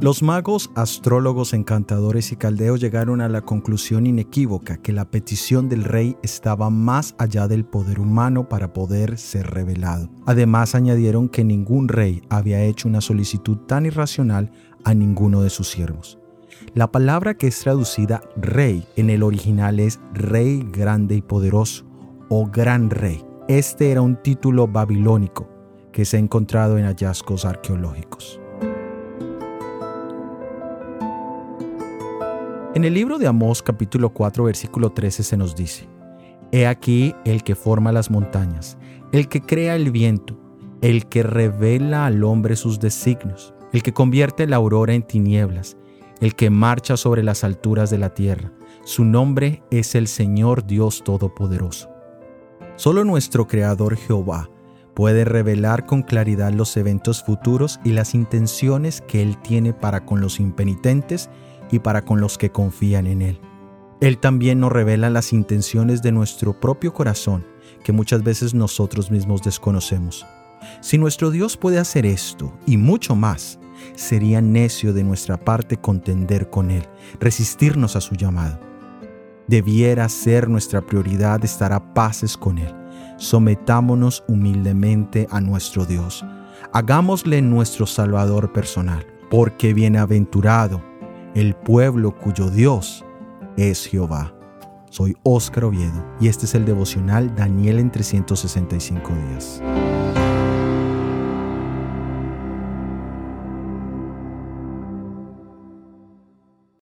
Los magos, astrólogos, encantadores y caldeos llegaron a la conclusión inequívoca que la petición del rey estaba más allá del poder humano para poder ser revelado. Además añadieron que ningún rey había hecho una solicitud tan irracional a ninguno de sus siervos. La palabra que es traducida rey en el original es rey grande y poderoso o gran rey. Este era un título babilónico que se ha encontrado en hallazgos arqueológicos. En el libro de Amós capítulo 4 versículo 13 se nos dice, He aquí el que forma las montañas, el que crea el viento, el que revela al hombre sus designios, el que convierte la aurora en tinieblas, el que marcha sobre las alturas de la tierra. Su nombre es el Señor Dios Todopoderoso. Solo nuestro Creador Jehová puede revelar con claridad los eventos futuros y las intenciones que Él tiene para con los impenitentes y para con los que confían en Él. Él también nos revela las intenciones de nuestro propio corazón, que muchas veces nosotros mismos desconocemos. Si nuestro Dios puede hacer esto y mucho más, sería necio de nuestra parte contender con Él, resistirnos a su llamado. Debiera ser nuestra prioridad estar a paces con Él. Sometámonos humildemente a nuestro Dios. Hagámosle nuestro Salvador personal, porque bienaventurado el pueblo cuyo Dios es Jehová. Soy Óscar Oviedo y este es el devocional Daniel en 365 días.